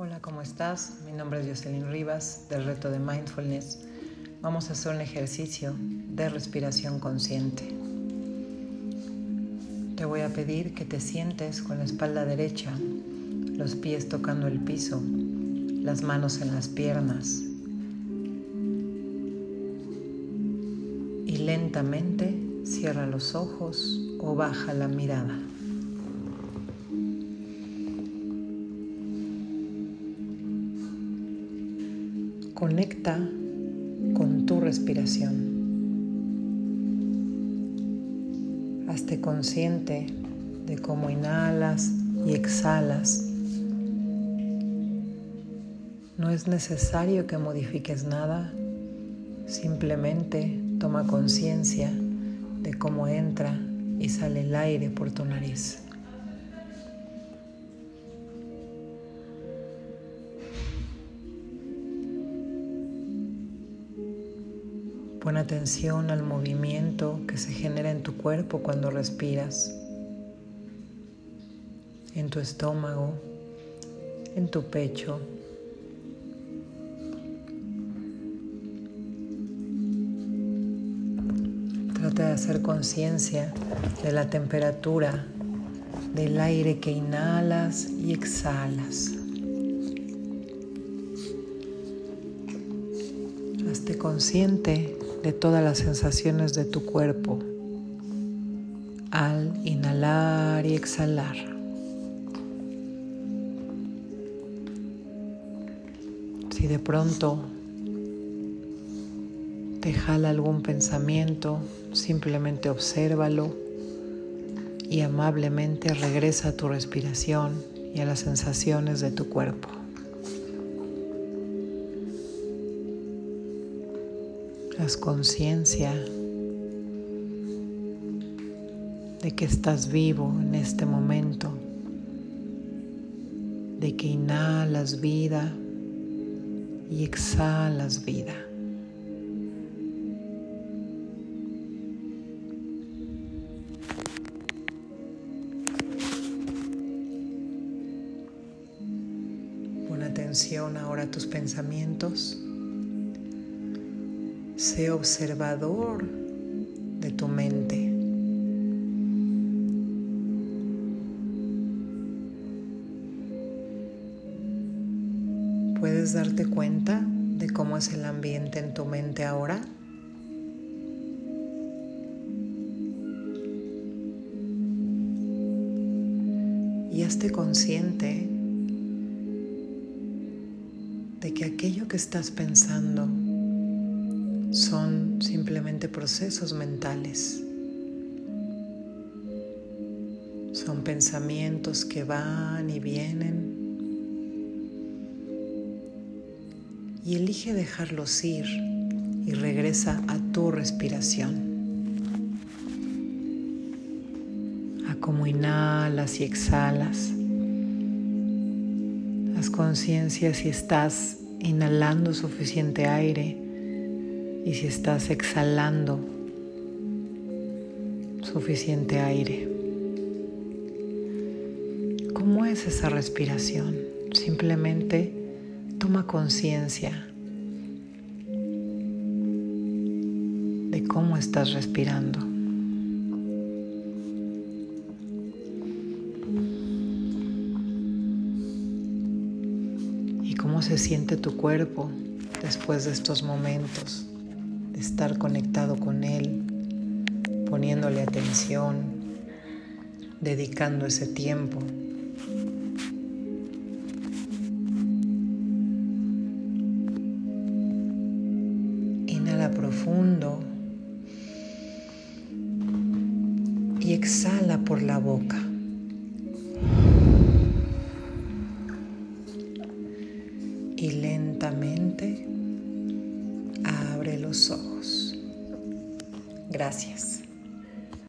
Hola, ¿cómo estás? Mi nombre es Jocelyn Rivas del reto de Mindfulness. Vamos a hacer un ejercicio de respiración consciente. Te voy a pedir que te sientes con la espalda derecha, los pies tocando el piso, las manos en las piernas y lentamente cierra los ojos o baja la mirada. Conecta con tu respiración. Hazte consciente de cómo inhalas y exhalas. No es necesario que modifiques nada, simplemente toma conciencia de cómo entra y sale el aire por tu nariz. Pon atención al movimiento que se genera en tu cuerpo cuando respiras, en tu estómago, en tu pecho. Trata de hacer conciencia de la temperatura del aire que inhalas y exhalas. Hazte consciente de todas las sensaciones de tu cuerpo al inhalar y exhalar. Si de pronto te jala algún pensamiento, simplemente obsérvalo y amablemente regresa a tu respiración y a las sensaciones de tu cuerpo. Haz conciencia de que estás vivo en este momento, de que inhalas vida y exhalas vida. Pon atención ahora a tus pensamientos. Sé observador de tu mente. ¿Puedes darte cuenta de cómo es el ambiente en tu mente ahora? Y hazte consciente de que aquello que estás pensando son simplemente procesos mentales. Son pensamientos que van y vienen. Y elige dejarlos ir y regresa a tu respiración. A cómo inhalas y exhalas. Haz conciencia si estás inhalando suficiente aire y si estás exhalando suficiente aire. ¿Cómo es esa respiración? Simplemente toma conciencia de cómo estás respirando. Y cómo se siente tu cuerpo después de estos momentos estar conectado con Él, poniéndole atención, dedicando ese tiempo. Inhala profundo y exhala por la boca. Y lentamente los ojos. Gracias.